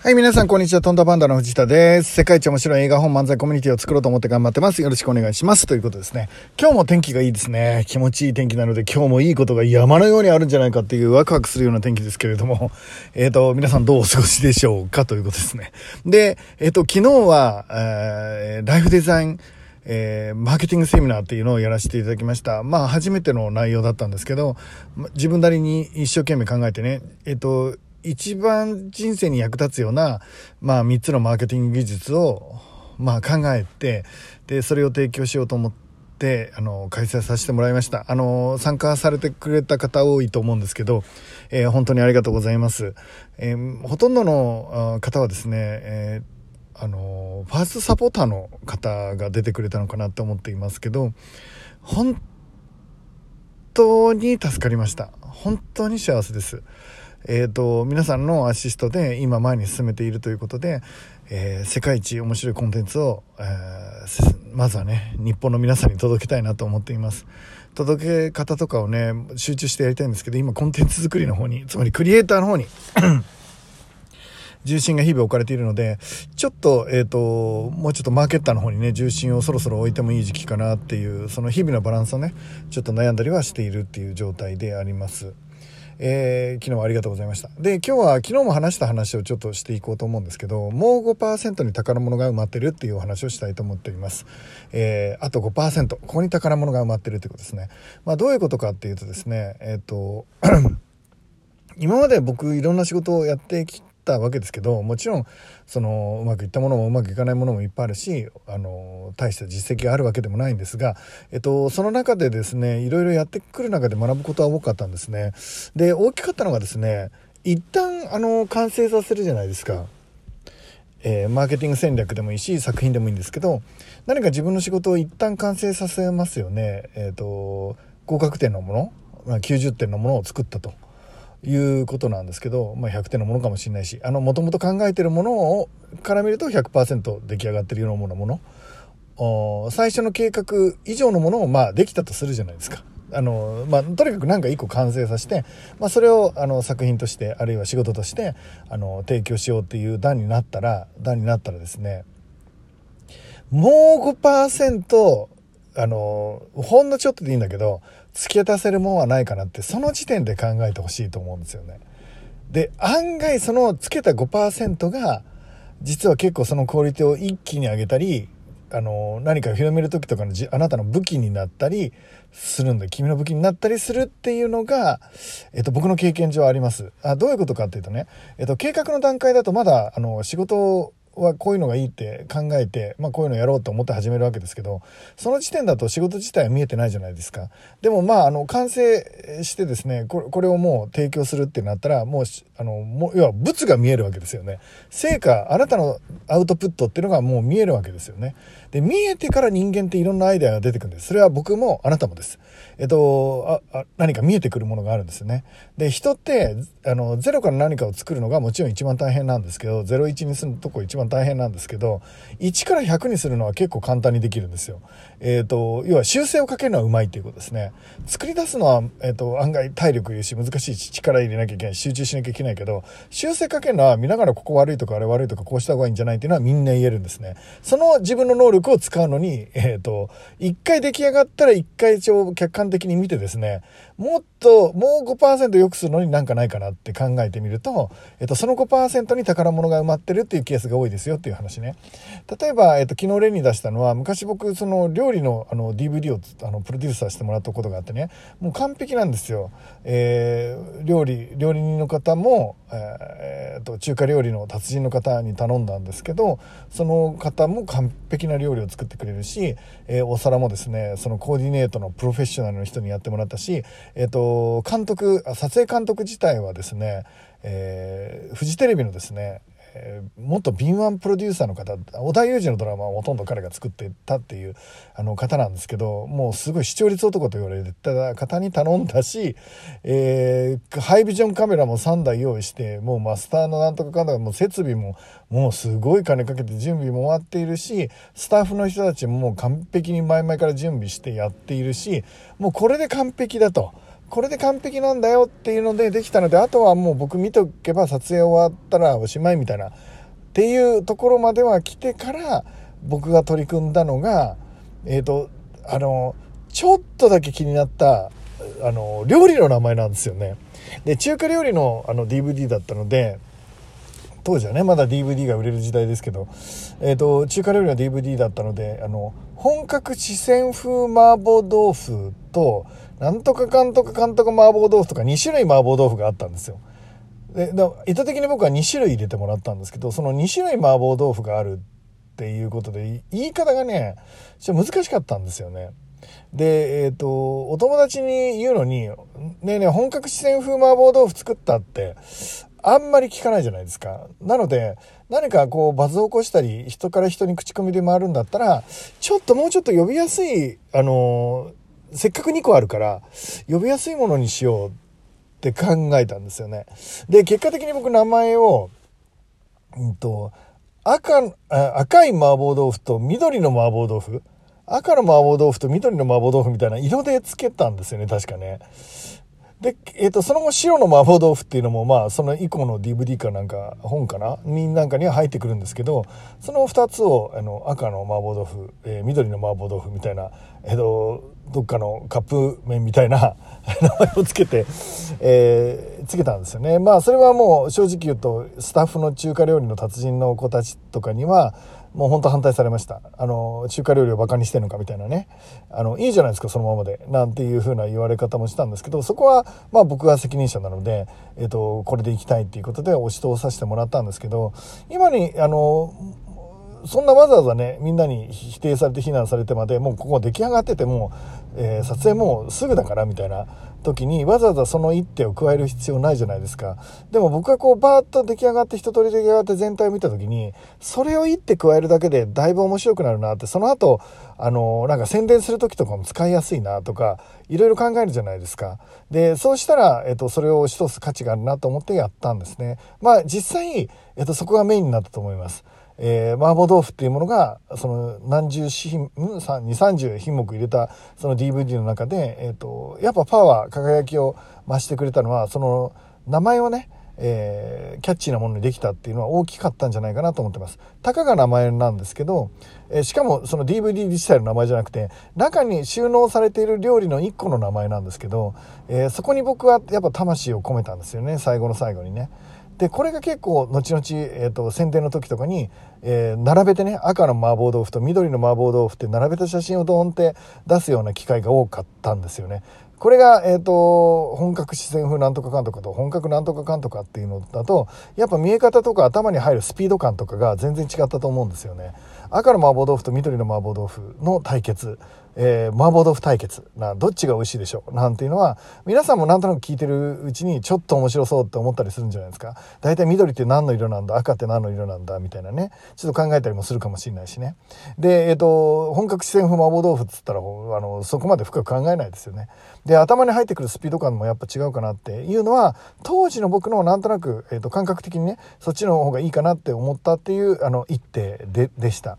はい、皆さん、こんにちは。トンダパンダの藤田です。世界一面白い映画本漫才コミュニティを作ろうと思って頑張ってます。よろしくお願いします。ということですね。今日も天気がいいですね。気持ちいい天気なので、今日もいいことが山のようにあるんじゃないかっていうワクワクするような天気ですけれども、えっ、ー、と、皆さんどうお過ごしでしょうかということですね。で、えっ、ー、と、昨日は、えー、ライフデザイン、えー、マーケティングセミナーっていうのをやらせていただきました。まあ、初めての内容だったんですけど、自分なりに一生懸命考えてね、えっ、と、一番人生に役立つような、まあ、3つのマーケティング技術を、まあ、考えてでそれを提供しようと思ってあの開催させてもらいました。あの参加されてくれた方多いと思うんですけど、えー、本当にありがとうございます、えー、ほとんどの方はですね、えー、あのファーストサポーターの方が出てくれたのかなと思っていますけど本当に助かりました。本当に幸せです。えーと、皆さんのアシストで今前に進めているということで、えー、世界一面白いコンテンツを、えー、まずはね日本の皆さんに届けたいなと思っています届け方とかをね集中してやりたいんですけど今コンテンツ作りの方につまりクリエイターの方に 重心が日々置かれているので、ちょっと、えっ、ー、と、もうちょっとマーケッターの方にね、重心をそろそろ置いてもいい時期かなっていう、その日々のバランスをね、ちょっと悩んだりはしているっていう状態であります。えー、昨日はありがとうございました。で、今日は昨日も話した話をちょっとしていこうと思うんですけど、もう5%に宝物が埋まってるっていうお話をしたいと思っております。えー、あと5%、ここに宝物が埋まってるってことですね。まあ、どういうことかっていうとですね、えっ、ー、と、今まで僕いろんな仕事をやってきったわけですけどもちろんそのうまくいったものもうまくいかないものもいっぱいあるしあの大した実績があるわけでもないんですが、えっと、その中でですねいろいろやってくる中で学ぶことは多かったんですね。で大きかったのがですね一旦あの完成させるじゃないですか。えー、マーケティング戦略でもいいし作品でもいいんですけど何か自分の仕事を一旦完成させますよね。えっ、と合格点のもの90点のものを作ったと。いうことなんですけど、まあ、100点のものかもしれないしもともと考えてるものをから見ると100%出来上がってるようなもの最初の計画以上のものをまあできたとするじゃないですか。あのまあ、とにかく何か一個完成させて、まあ、それをあの作品としてあるいは仕事としてあの提供しようっていう段になったら段になったらですねもう5%あのほんのちょっとでいいんだけど付け足せるもんはないかなってその時点で考えてほしいと思うんですよね。で案外そのつけた5%が実は結構そのクオリティを一気に上げたりあの何か広める時とかのあなたの武器になったりするんで君の武器になったりするっていうのが、えっと、僕の経験上ありますあどういうことかっていうとね、えっと、計画の段階だとまだあの仕事はこういうのがいいって考えて、まあ、こういうのやろうと思って始めるわけですけどその時点だと仕事自体は見えてないじゃないですか。でもまああの完成してですねこれこれをもう提供するってなったらもうあのもう要は物が見えるわけですよね。成果あなたのアウトプットっていうのがもう見えるわけですよね。で見えてから人間っていろんなアイデアが出てくるんです。それは僕もあなたもです。えっとあ何か見えてくるものがあるんですよね。で人ってあのゼロから何かを作るのがもちろん一番大変なんですけど01にするとこ一番大変なんですけど1から100にするのは結構簡単にできるんですよ。えっ、ー、と要は修正をかけるのはうまいっていうことですね。作り出すのは、えーと、案外体力いるし難しいし力入れなきゃいけない集中しなきゃいけないけど修正かけるのは見ながらここ悪いとかあれ悪いとかこうした方がいいんじゃないっていうのはみんな言えるんですね。その自分の能力を使うのに、えっ、ー、と1回出来上がったら1回一応客観的に見てですねもっともう5%良くするのになんかないかなって考えてみると、えっ、と、その5%に宝物が埋まってるっていうケースが多いですよっていう話ね。例えば、えっと、昨日例に出したのは、昔僕、その料理のあの DVD をあのプロデュースさせてもらったことがあってね、もう完璧なんですよ。えー、料理、料理人の方も、えー、と、中華料理の達人の方に頼んだんですけど、その方も完璧な料理を作ってくれるし、えー、お皿もですね、そのコーディネートのプロフェッショナルの人にやってもらったし、えっ、と、監督、撮影監督自体はですね、えー、フジテレビのですね、えー、元敏腕プロデューサーの方織田裕二のドラマはほとんど彼が作ってたっていうあの方なんですけどもうすごい視聴率男と言われた方に頼んだし、えー、ハイビジョンカメラも3台用意してもうマスターのなんとかかんだかもう設備ももうすごい金かけて準備も終わっているしスタッフの人たちももう完璧に前々から準備してやっているしもうこれで完璧だと。これで完璧なんだよっていうのでできたのであとはもう僕見とけば撮影終わったらおしまいみたいなっていうところまでは来てから僕が取り組んだのがえっ、ー、とあのちょっとだけ気になったあの料理の名前なんですよね。で中華料理のあの DVD だったので当時はねまだ DVD が売れる時代ですけど、えーと、中華料理の DVD だったのであの本格四川風麻婆豆腐となんとかかんとかかんとか麻婆豆腐とか2種類麻婆豆腐があったんですよ。で意図的に僕は2種類入れてもらったんですけどその2種類麻婆豆腐があるっていうことで言い方がねちょっと難しかったんですよね。で、えっ、ー、と、お友達に言うのに、ねえねえ、本格四川風麻婆豆腐作ったって、あんまり聞かないじゃないですか。なので、何かこう、バズを起こしたり、人から人に口コミで回るんだったら、ちょっともうちょっと呼びやすい、あのせっかく2個あるから、呼びやすいものにしようって考えたんですよね。で、結果的に僕名前を、うんと、赤、赤い麻婆豆腐と緑の麻婆豆腐赤の麻婆豆腐と緑の麻婆豆腐みたいな色でつけたんですよね、確かね。で、えっ、ー、と、その後白の麻婆豆腐っていうのも、まあ、その以降の DVD かなんか、本かな？になんかには入ってくるんですけど、その2つを、あの、赤の麻婆豆腐、えー、緑の麻婆豆腐みたいな、えっ、ー、と、どっかのカップ麺みたいな 名前をつけて、えー、つけたんですよね。まあ、それはもう正直言うと、スタッフの中華料理の達人の子たちとかには、もう本当反対されました。あの、中華料理をバカにしてんのかみたいなね。あの、いいじゃないですか、そのままで。なんていうふうな言われ方もしたんですけど、そこは、まあ僕が責任者なので、えっ、と、これで行きたいっていうことで押し通させてもらったんですけど、今に、あの、そんなわざわざね、みんなに否定されて非難されてまで、もうここ出来上がってても、えー、撮影もうすぐだからみたいな時にわざわざその一手を加える必要ないじゃないですか。でも僕がこうバーッと出来上がって一通り出来上がって全体を見た時に、それを一手加えるだけでだいぶ面白くなるなって、その後、あの、なんか宣伝する時とかも使いやすいなとか、いろいろ考えるじゃないですか。で、そうしたら、えっと、それを押し通す価値があるなと思ってやったんですね。まあ実際、えっと、そこがメインになったと思います。えー、麻婆豆腐っていうものが、その何十品、うん、2、30品目入れたその DVD の中で、えっ、ー、と、やっぱパワー、輝きを増してくれたのは、その名前をね、えー、キャッチーなものにできたっていうのは大きかったんじゃないかなと思ってます。たかが名前なんですけど、えー、しかもその DVD 自体の名前じゃなくて、中に収納されている料理の1個の名前なんですけど、えー、そこに僕はやっぱ魂を込めたんですよね、最後の最後にね。でこれが結構後々、えーと、宣伝の時とかに、えー、並べてね赤の麻婆豆腐と緑の麻婆豆腐って並べた写真をドーンって出すような機会が多かったんですよね。これが、えっ、ー、と、本格四川風なんとかかんとかと本格なんとかかんとかっていうのだと、やっぱ見え方とか頭に入るスピード感とかが全然違ったと思うんですよね。赤の麻婆豆腐と緑の麻婆豆腐の対決。えー、麻婆豆腐対決。などっちが美味しいでしょう？なんていうのは皆さんもなんとなく聞いてるうちにちょっと面白そうって思ったりするんじゃないですか？大体緑って何の色なんだ？赤って何の色なんだ？みたいなね。ちょっと考えたりもするかもしれないしね。でえっ、ー、と本格四川風麻婆豆腐っつったらあのそこまで深く考えないですよね。で頭に入ってくるスピード感もやっぱ違うかなっていうのは当時の僕のなんとなく、えーと、感覚的にねそっちの方がいいかなって思ったっていうあの一手ででした。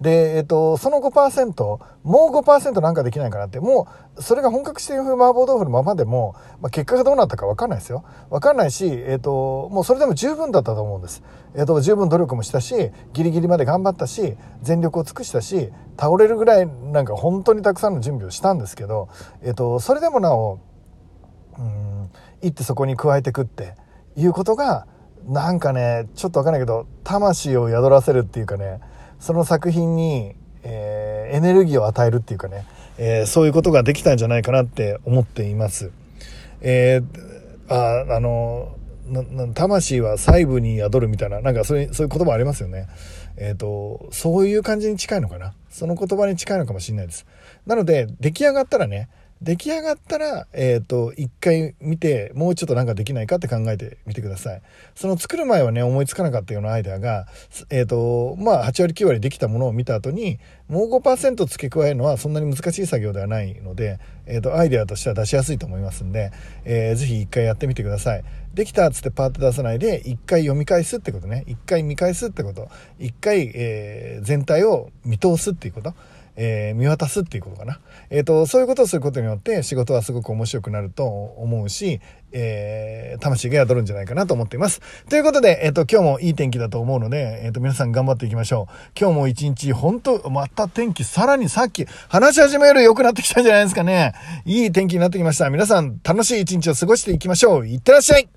で、えっ、と、その5%、もう5%なんかできないかなって、もう、それが本格四川風麻婆豆腐のままでも、まあ、結果がどうなったか分かんないですよ。分かんないし、えっ、と、もうそれでも十分だったと思うんです。えっ、と、十分努力もしたし、ギリギリまで頑張ったし、全力を尽くしたし、倒れるぐらいなんか本当にたくさんの準備をしたんですけど、えっ、と、それでもなお、うん、行ってそこに加えてくっていうことが、なんかね、ちょっとわかんないけど、魂を宿らせるっていうかね、その作品に、えー、エネルギーを与えるっていうかね、えー、そういうことができたんじゃないかなって思っています。えー、あ、あの、魂は細部に宿るみたいな、なんかそういう、そういう言葉ありますよね。えっ、ー、と、そういう感じに近いのかな。その言葉に近いのかもしれないです。なので、出来上がったらね、出来上がったら、えっ、ー、と、一回見て、もうちょっとなんかできないかって考えてみてください。その作る前はね、思いつかなかったようなアイデアが、えっ、ー、と、まあ、8割9割できたものを見た後に、もう5%付け加えるのはそんなに難しい作業ではないので、えっ、ー、と、アイデアとしては出しやすいと思いますんで、えー、ぜひ一回やってみてください。できたっつってパーッと出さないで、一回読み返すってことね。一回見返すってこと。一回、えー、全体を見通すっていうこと。えー、見渡すっていうことかな。えっ、ー、と、そういうことをすることによって仕事はすごく面白くなると思うし、えー、魂が宿るんじゃないかなと思っています。ということで、えっ、ー、と、今日もいい天気だと思うので、えっ、ー、と、皆さん頑張っていきましょう。今日も一日、本当また天気、さらにさっき話し始める良くなってきたんじゃないですかね。いい天気になってきました。皆さん、楽しい一日を過ごしていきましょう。いってらっしゃい